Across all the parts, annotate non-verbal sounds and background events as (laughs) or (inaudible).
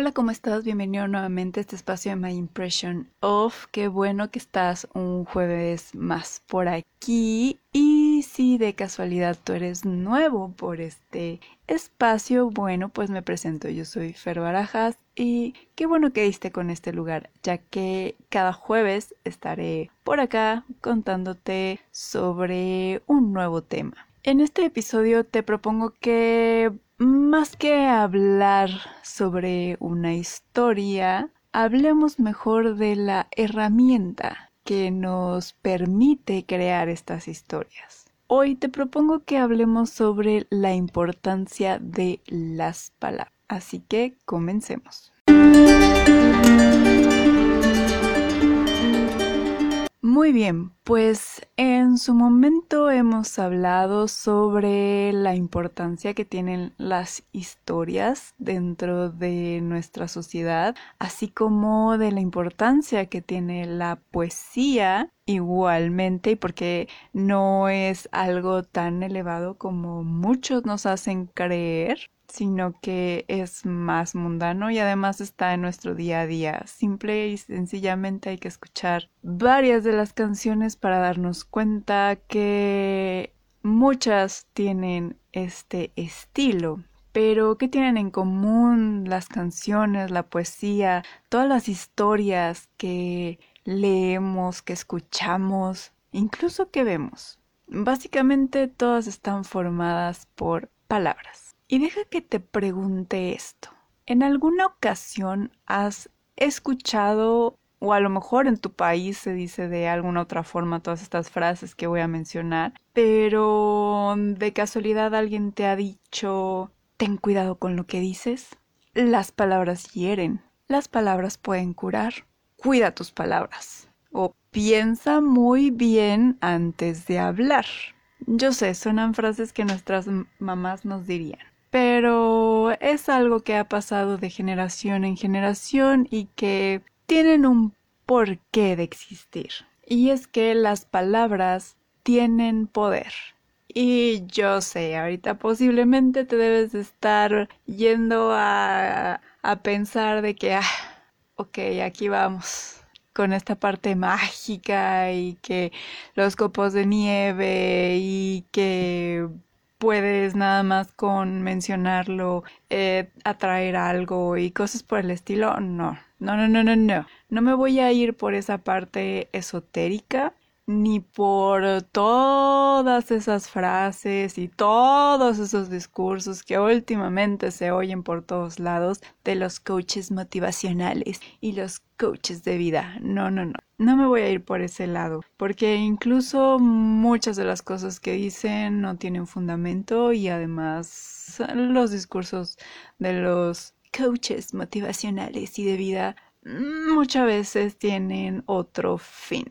Hola, ¿cómo estás? Bienvenido nuevamente a este espacio de My Impression of. Qué bueno que estás un jueves más por aquí. Y si de casualidad tú eres nuevo por este espacio, bueno, pues me presento. Yo soy Fer Barajas y qué bueno que diste con este lugar, ya que cada jueves estaré por acá contándote sobre un nuevo tema. En este episodio te propongo que más que hablar sobre una historia, hablemos mejor de la herramienta que nos permite crear estas historias. Hoy te propongo que hablemos sobre la importancia de las palabras. Así que comencemos. Muy bien, pues en su momento hemos hablado sobre la importancia que tienen las historias dentro de nuestra sociedad, así como de la importancia que tiene la poesía igualmente, porque no es algo tan elevado como muchos nos hacen creer sino que es más mundano y además está en nuestro día a día. Simple y sencillamente hay que escuchar varias de las canciones para darnos cuenta que muchas tienen este estilo. Pero, ¿qué tienen en común las canciones, la poesía, todas las historias que leemos, que escuchamos, incluso que vemos? Básicamente todas están formadas por palabras. Y deja que te pregunte esto. ¿En alguna ocasión has escuchado o a lo mejor en tu país se dice de alguna otra forma todas estas frases que voy a mencionar, pero de casualidad alguien te ha dicho ten cuidado con lo que dices? Las palabras hieren, las palabras pueden curar. Cuida tus palabras o piensa muy bien antes de hablar. Yo sé, suenan frases que nuestras mamás nos dirían pero es algo que ha pasado de generación en generación y que tienen un porqué de existir. Y es que las palabras tienen poder. Y yo sé, ahorita posiblemente te debes de estar yendo a, a pensar de que, ah, ok, aquí vamos con esta parte mágica y que los copos de nieve y que puedes nada más con mencionarlo eh, atraer algo y cosas por el estilo. No, no, no, no, no, no. No me voy a ir por esa parte esotérica ni por todas esas frases y todos esos discursos que últimamente se oyen por todos lados de los coaches motivacionales y los coaches de vida. No, no, no. No me voy a ir por ese lado, porque incluso muchas de las cosas que dicen no tienen fundamento y además los discursos de los coaches motivacionales y de vida muchas veces tienen otro fin.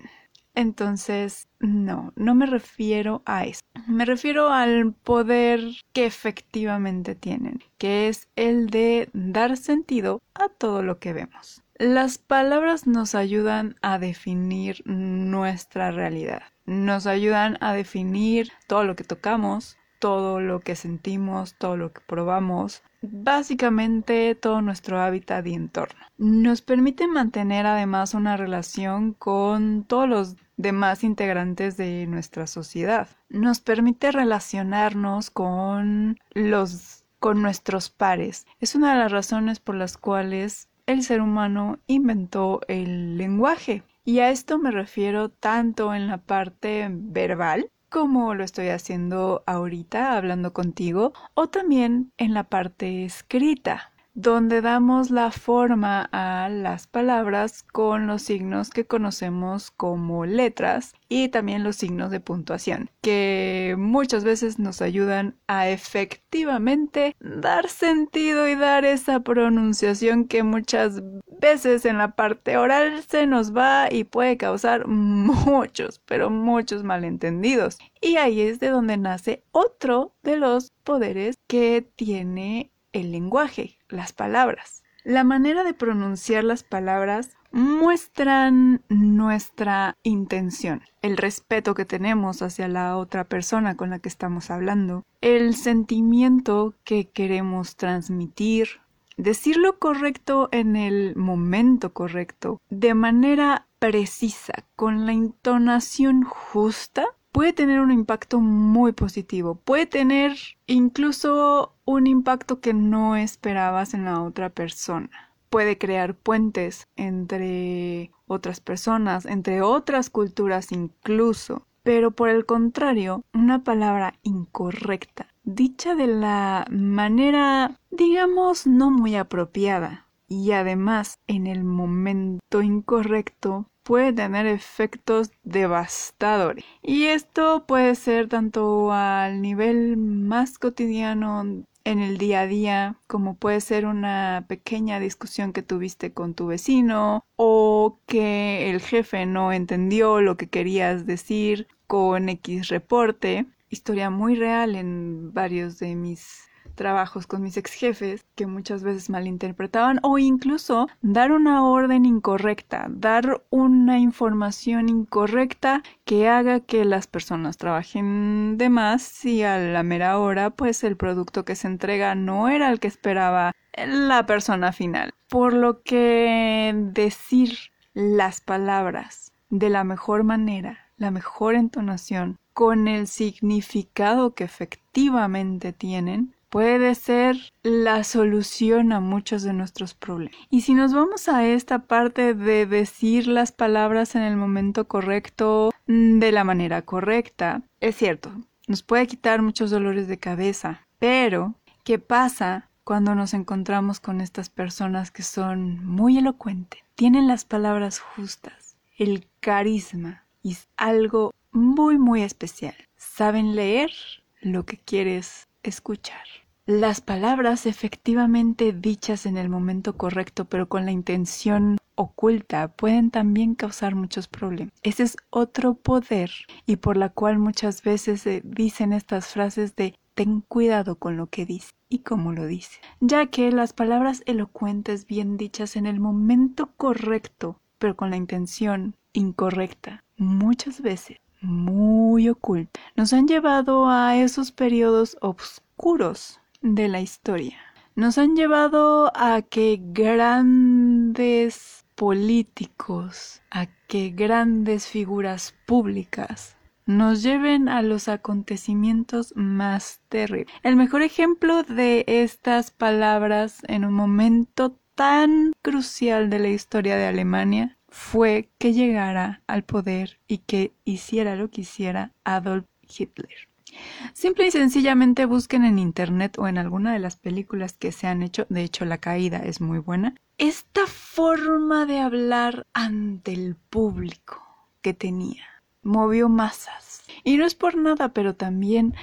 Entonces, no, no me refiero a eso. Me refiero al poder que efectivamente tienen, que es el de dar sentido a todo lo que vemos. Las palabras nos ayudan a definir nuestra realidad, nos ayudan a definir todo lo que tocamos, todo lo que sentimos, todo lo que probamos, básicamente todo nuestro hábitat y entorno. Nos permite mantener además una relación con todos los demás integrantes de nuestra sociedad. Nos permite relacionarnos con los con nuestros pares. Es una de las razones por las cuales el ser humano inventó el lenguaje. Y a esto me refiero tanto en la parte verbal, como lo estoy haciendo ahorita hablando contigo, o también en la parte escrita donde damos la forma a las palabras con los signos que conocemos como letras y también los signos de puntuación, que muchas veces nos ayudan a efectivamente dar sentido y dar esa pronunciación que muchas veces en la parte oral se nos va y puede causar muchos, pero muchos malentendidos. Y ahí es de donde nace otro de los poderes que tiene el lenguaje, las palabras. La manera de pronunciar las palabras muestran nuestra intención, el respeto que tenemos hacia la otra persona con la que estamos hablando, el sentimiento que queremos transmitir, Decir lo correcto en el momento correcto, de manera precisa, con la entonación justa, puede tener un impacto muy positivo. Puede tener incluso un impacto que no esperabas en la otra persona. Puede crear puentes entre otras personas, entre otras culturas incluso. Pero por el contrario, una palabra incorrecta, dicha de la manera, digamos, no muy apropiada, y además en el momento incorrecto, puede tener efectos devastadores. Y esto puede ser tanto al nivel más cotidiano en el día a día, como puede ser una pequeña discusión que tuviste con tu vecino o que el jefe no entendió lo que querías decir con X reporte. Historia muy real en varios de mis trabajos con mis ex jefes que muchas veces malinterpretaban o incluso dar una orden incorrecta, dar una información incorrecta que haga que las personas trabajen de más y a la mera hora pues el producto que se entrega no era el que esperaba la persona final. Por lo que decir las palabras de la mejor manera, la mejor entonación, con el significado que efectivamente tienen, puede ser la solución a muchos de nuestros problemas. Y si nos vamos a esta parte de decir las palabras en el momento correcto, mm, de la manera correcta, es cierto, nos puede quitar muchos dolores de cabeza, pero ¿qué pasa cuando nos encontramos con estas personas que son muy elocuentes? Tienen las palabras justas, el carisma y algo muy muy especial. Saben leer lo que quieres escuchar. Las palabras efectivamente dichas en el momento correcto pero con la intención oculta pueden también causar muchos problemas. Ese es otro poder y por la cual muchas veces se dicen estas frases de ten cuidado con lo que dice y cómo lo dice, ya que las palabras elocuentes bien dichas en el momento correcto pero con la intención incorrecta muchas veces muy oculta nos han llevado a esos periodos oscuros de la historia. Nos han llevado a que grandes políticos, a que grandes figuras públicas nos lleven a los acontecimientos más terribles. El mejor ejemplo de estas palabras en un momento tan crucial de la historia de Alemania fue que llegara al poder y que hiciera lo que hiciera Adolf Hitler. Simple y sencillamente busquen en internet o en alguna de las películas que se han hecho, de hecho La Caída es muy buena, esta forma de hablar ante el público que tenía. Movió masas. Y no es por nada, pero también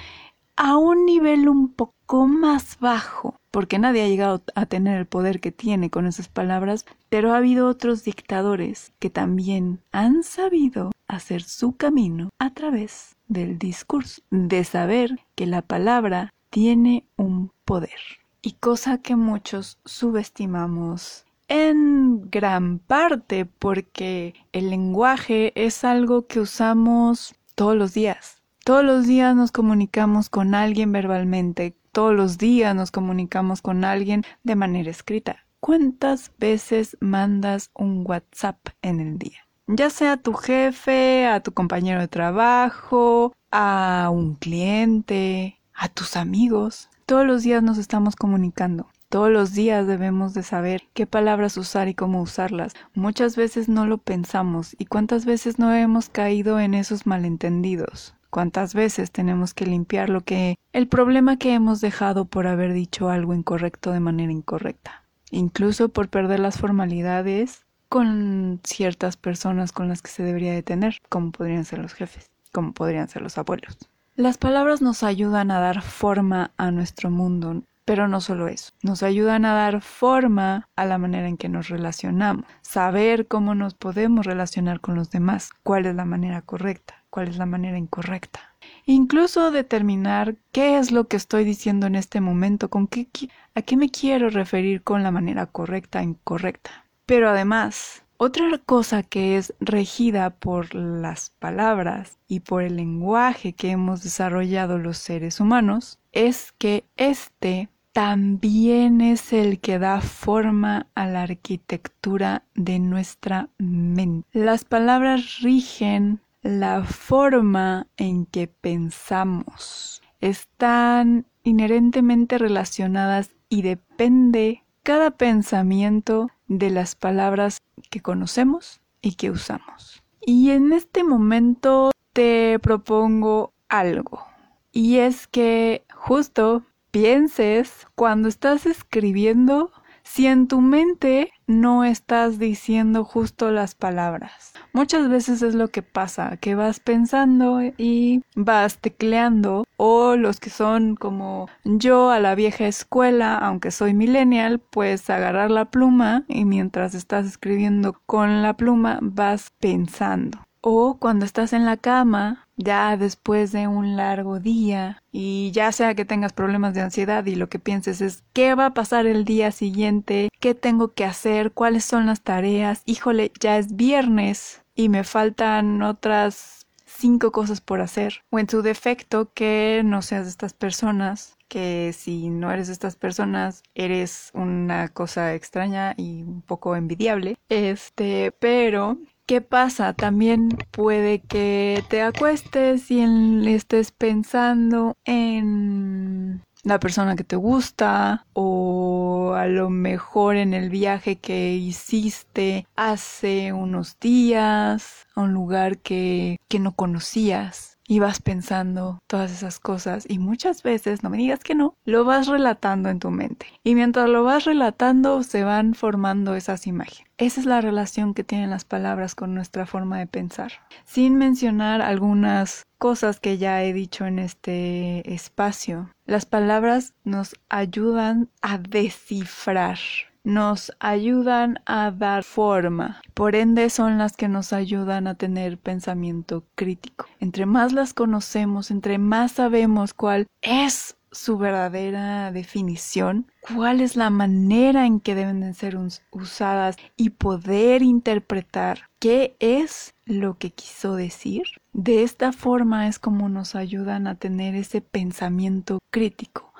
a un nivel un poco más bajo, porque nadie ha llegado a tener el poder que tiene con esas palabras, pero ha habido otros dictadores que también han sabido hacer su camino a través del discurso, de saber que la palabra tiene un poder. Y cosa que muchos subestimamos en gran parte porque el lenguaje es algo que usamos todos los días. Todos los días nos comunicamos con alguien verbalmente, todos los días nos comunicamos con alguien de manera escrita. ¿Cuántas veces mandas un WhatsApp en el día? ya sea a tu jefe, a tu compañero de trabajo, a un cliente, a tus amigos. Todos los días nos estamos comunicando. Todos los días debemos de saber qué palabras usar y cómo usarlas. Muchas veces no lo pensamos y cuántas veces no hemos caído en esos malentendidos. Cuántas veces tenemos que limpiar lo que el problema que hemos dejado por haber dicho algo incorrecto de manera incorrecta. Incluso por perder las formalidades con ciertas personas con las que se debería de tener, como podrían ser los jefes, como podrían ser los abuelos. Las palabras nos ayudan a dar forma a nuestro mundo, pero no solo eso, nos ayudan a dar forma a la manera en que nos relacionamos, saber cómo nos podemos relacionar con los demás, cuál es la manera correcta, cuál es la manera incorrecta. Incluso determinar qué es lo que estoy diciendo en este momento, con qué, a qué me quiero referir con la manera correcta incorrecta. Pero además, otra cosa que es regida por las palabras y por el lenguaje que hemos desarrollado los seres humanos es que éste también es el que da forma a la arquitectura de nuestra mente. Las palabras rigen la forma en que pensamos. Están inherentemente relacionadas y depende cada pensamiento de las palabras que conocemos y que usamos. Y en este momento te propongo algo. Y es que justo pienses cuando estás escribiendo si en tu mente no estás diciendo justo las palabras. Muchas veces es lo que pasa, que vas pensando y vas tecleando o los que son como yo a la vieja escuela, aunque soy millennial, pues agarrar la pluma y mientras estás escribiendo con la pluma vas pensando. O cuando estás en la cama, ya después de un largo día, y ya sea que tengas problemas de ansiedad y lo que pienses es qué va a pasar el día siguiente, qué tengo que hacer, cuáles son las tareas, híjole, ya es viernes y me faltan otras cinco cosas por hacer. O en su defecto, que no seas de estas personas, que si no eres de estas personas, eres una cosa extraña y un poco envidiable. Este, pero ¿Qué pasa? También puede que te acuestes y estés pensando en la persona que te gusta o a lo mejor en el viaje que hiciste hace unos días a un lugar que, que no conocías y vas pensando todas esas cosas y muchas veces, no me digas que no, lo vas relatando en tu mente. Y mientras lo vas relatando se van formando esas imágenes. Esa es la relación que tienen las palabras con nuestra forma de pensar. Sin mencionar algunas cosas que ya he dicho en este espacio. Las palabras nos ayudan a descifrar nos ayudan a dar forma. Por ende son las que nos ayudan a tener pensamiento crítico. Entre más las conocemos, entre más sabemos cuál es su verdadera definición, cuál es la manera en que deben de ser usadas y poder interpretar qué es lo que quiso decir. De esta forma es como nos ayudan a tener ese pensamiento crítico,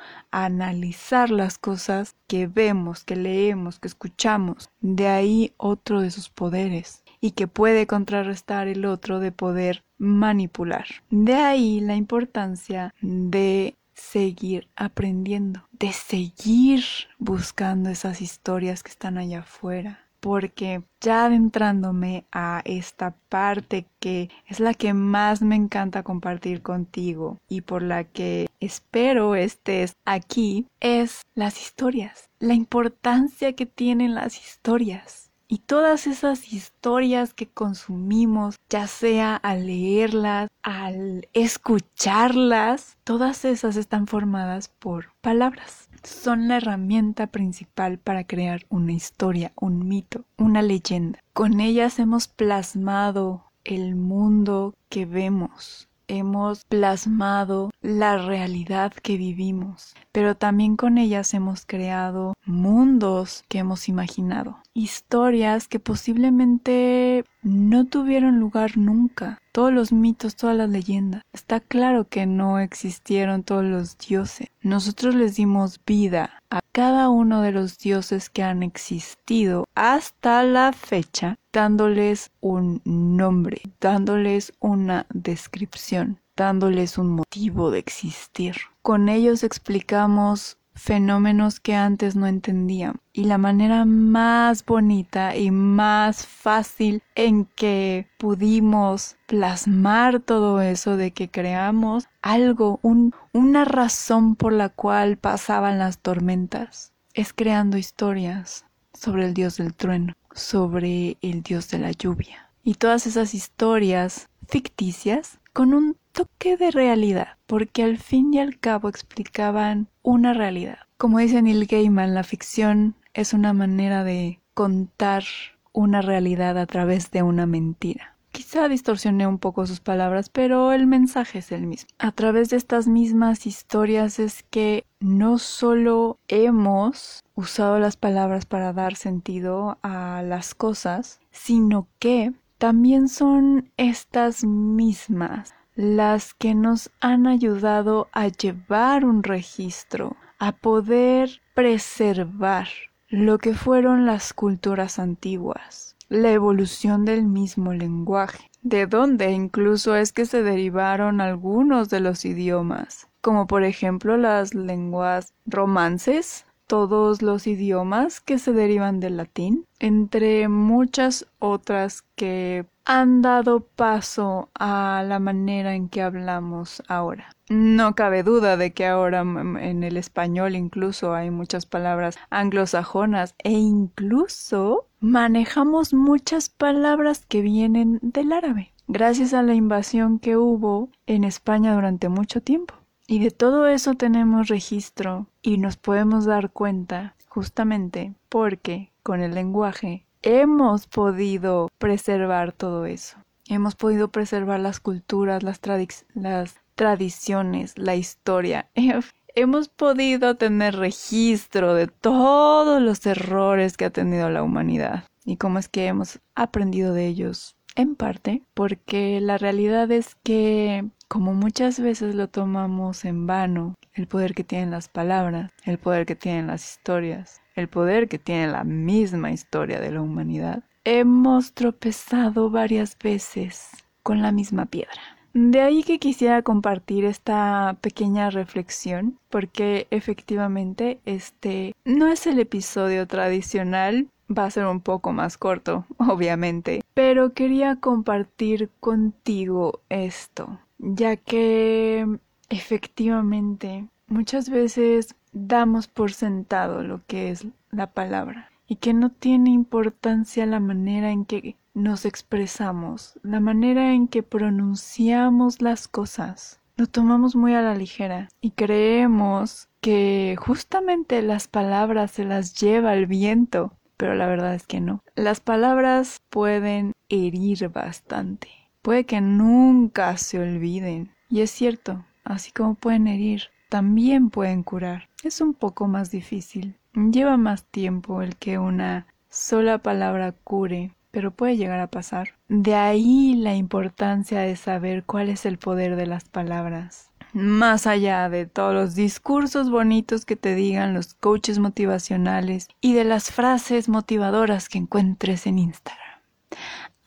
analizar las cosas que vemos, que leemos, que escuchamos. De ahí otro de sus poderes y que puede contrarrestar el otro de poder manipular. De ahí la importancia de seguir aprendiendo, de seguir buscando esas historias que están allá afuera. Porque ya adentrándome a esta parte que es la que más me encanta compartir contigo y por la que espero estés aquí, es las historias, la importancia que tienen las historias y todas esas historias que consumimos, ya sea al leerlas, al escucharlas, todas esas están formadas por palabras. Son la herramienta principal para crear una historia, un mito, una leyenda. Con ellas hemos plasmado el mundo que vemos, hemos plasmado la realidad que vivimos, pero también con ellas hemos creado mundos que hemos imaginado, historias que posiblemente no tuvieron lugar nunca. Todos los mitos, todas las leyendas. Está claro que no existieron todos los dioses. Nosotros les dimos vida a cada uno de los dioses que han existido hasta la fecha, dándoles un nombre, dándoles una descripción, dándoles un motivo de existir. Con ellos explicamos fenómenos que antes no entendían. Y la manera más bonita y más fácil en que pudimos plasmar todo eso de que creamos algo, un, una razón por la cual pasaban las tormentas, es creando historias sobre el dios del trueno, sobre el dios de la lluvia. Y todas esas historias ficticias con un toque de realidad, porque al fin y al cabo explicaban una realidad. Como dice Neil Gaiman, la ficción es una manera de contar una realidad a través de una mentira. Quizá distorsioné un poco sus palabras, pero el mensaje es el mismo. A través de estas mismas historias es que no solo hemos usado las palabras para dar sentido a las cosas, sino que también son estas mismas las que nos han ayudado a llevar un registro, a poder preservar lo que fueron las culturas antiguas, la evolución del mismo lenguaje, de donde incluso es que se derivaron algunos de los idiomas, como por ejemplo las lenguas romances, todos los idiomas que se derivan del latín, entre muchas otras que han dado paso a la manera en que hablamos ahora. No cabe duda de que ahora en el español incluso hay muchas palabras anglosajonas e incluso manejamos muchas palabras que vienen del árabe, gracias a la invasión que hubo en España durante mucho tiempo. Y de todo eso tenemos registro y nos podemos dar cuenta justamente porque con el lenguaje hemos podido preservar todo eso. Hemos podido preservar las culturas, las, las tradiciones, la historia. (laughs) hemos podido tener registro de todos los errores que ha tenido la humanidad y cómo es que hemos aprendido de ellos. En parte porque la realidad es que como muchas veces lo tomamos en vano, el poder que tienen las palabras, el poder que tienen las historias, el poder que tiene la misma historia de la humanidad, hemos tropezado varias veces con la misma piedra. De ahí que quisiera compartir esta pequeña reflexión, porque efectivamente este no es el episodio tradicional, va a ser un poco más corto, (laughs) obviamente, pero quería compartir contigo esto, ya que efectivamente muchas veces damos por sentado lo que es la palabra y que no tiene importancia la manera en que nos expresamos, la manera en que pronunciamos las cosas. Lo tomamos muy a la ligera y creemos que justamente las palabras se las lleva el viento, pero la verdad es que no. Las palabras pueden herir bastante. Puede que nunca se olviden. Y es cierto, así como pueden herir, también pueden curar. Es un poco más difícil. Lleva más tiempo el que una sola palabra cure, pero puede llegar a pasar. De ahí la importancia de saber cuál es el poder de las palabras. Más allá de todos los discursos bonitos que te digan los coaches motivacionales y de las frases motivadoras que encuentres en Instagram.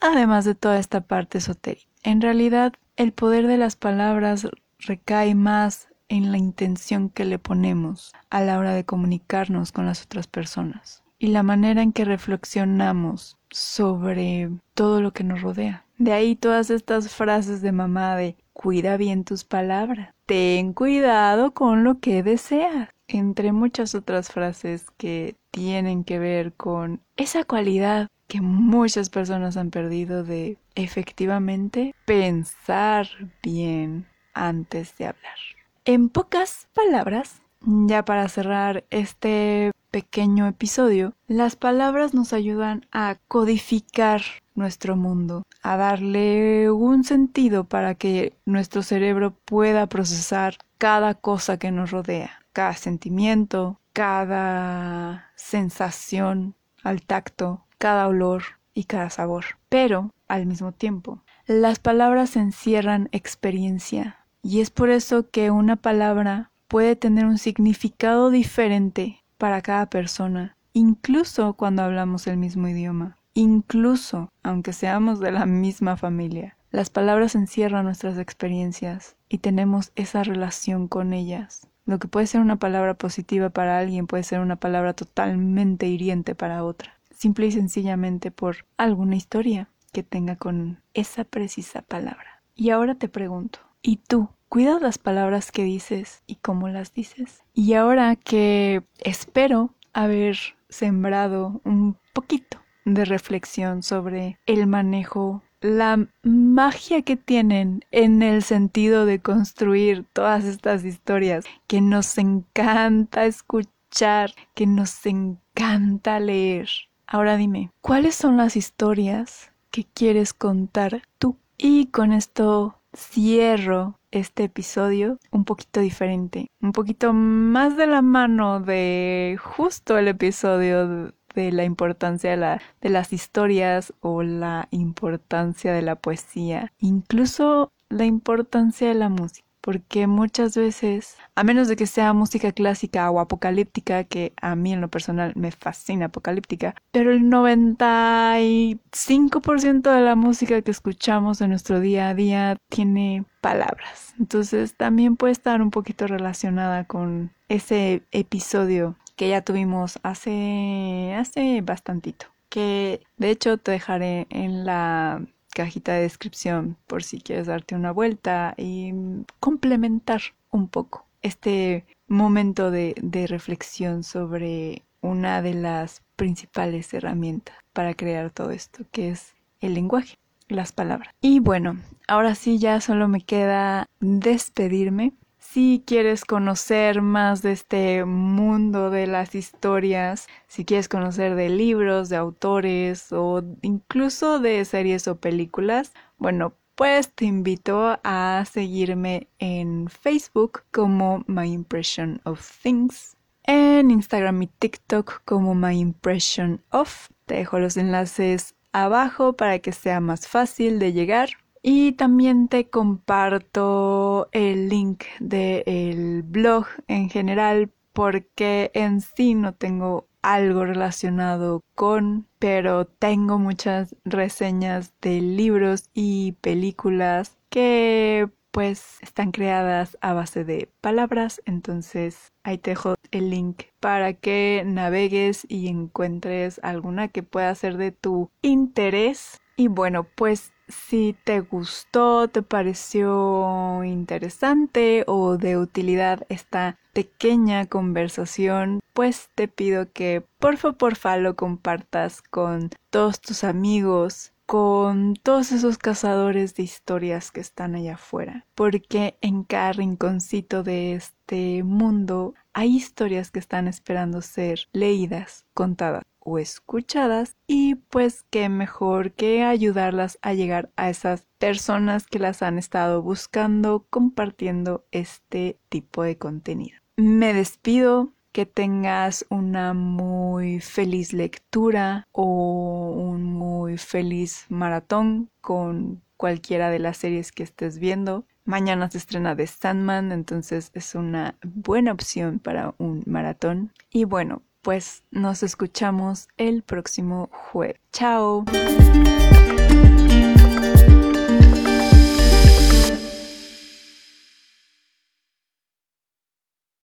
Además de toda esta parte esotérica. En realidad, el poder de las palabras recae más en la intención que le ponemos a la hora de comunicarnos con las otras personas y la manera en que reflexionamos sobre todo lo que nos rodea. De ahí todas estas frases de mamá de cuida bien tus palabras, ten cuidado con lo que deseas, entre muchas otras frases que tienen que ver con esa cualidad que muchas personas han perdido de efectivamente pensar bien antes de hablar. En pocas palabras, ya para cerrar este pequeño episodio, las palabras nos ayudan a codificar nuestro mundo, a darle un sentido para que nuestro cerebro pueda procesar cada cosa que nos rodea, cada sentimiento, cada sensación al tacto, cada olor y cada sabor. Pero, al mismo tiempo, las palabras encierran experiencia, y es por eso que una palabra puede tener un significado diferente para cada persona, incluso cuando hablamos el mismo idioma, incluso aunque seamos de la misma familia. Las palabras encierran nuestras experiencias y tenemos esa relación con ellas. Lo que puede ser una palabra positiva para alguien puede ser una palabra totalmente hiriente para otra, simple y sencillamente por alguna historia que tenga con esa precisa palabra. Y ahora te pregunto, ¿Y tú? Cuida las palabras que dices y cómo las dices. Y ahora que espero haber sembrado un poquito de reflexión sobre el manejo, la magia que tienen en el sentido de construir todas estas historias que nos encanta escuchar, que nos encanta leer. Ahora dime, ¿cuáles son las historias que quieres contar tú? Y con esto cierro este episodio un poquito diferente, un poquito más de la mano de justo el episodio de la importancia de, la, de las historias o la importancia de la poesía, incluso la importancia de la música porque muchas veces, a menos de que sea música clásica o apocalíptica, que a mí en lo personal me fascina apocalíptica, pero el 95% de la música que escuchamos en nuestro día a día tiene palabras. Entonces también puede estar un poquito relacionada con ese episodio que ya tuvimos hace hace bastantito que de hecho te dejaré en la cajita de descripción por si quieres darte una vuelta y complementar un poco este momento de, de reflexión sobre una de las principales herramientas para crear todo esto, que es el lenguaje, las palabras. Y bueno, ahora sí ya solo me queda despedirme. Si quieres conocer más de este mundo de las historias, si quieres conocer de libros, de autores o incluso de series o películas, bueno, pues te invito a seguirme en Facebook como My Impression of Things, en Instagram y TikTok como My Impression of. Te dejo los enlaces abajo para que sea más fácil de llegar. Y también te comparto el link del blog en general porque en sí no tengo algo relacionado con, pero tengo muchas reseñas de libros y películas que pues están creadas a base de palabras, entonces ahí te dejo el link para que navegues y encuentres alguna que pueda ser de tu interés. Y bueno, pues si te gustó, te pareció interesante o de utilidad esta pequeña conversación, pues te pido que porfa porfa lo compartas con todos tus amigos, con todos esos cazadores de historias que están allá afuera, porque en cada rinconcito de este mundo hay historias que están esperando ser leídas, contadas o escuchadas y pues qué mejor que ayudarlas a llegar a esas personas que las han estado buscando compartiendo este tipo de contenido. Me despido, que tengas una muy feliz lectura o un muy feliz maratón con cualquiera de las series que estés viendo. Mañana se estrena The Sandman, entonces es una buena opción para un maratón. Y bueno, pues nos escuchamos el próximo jueves. Chao.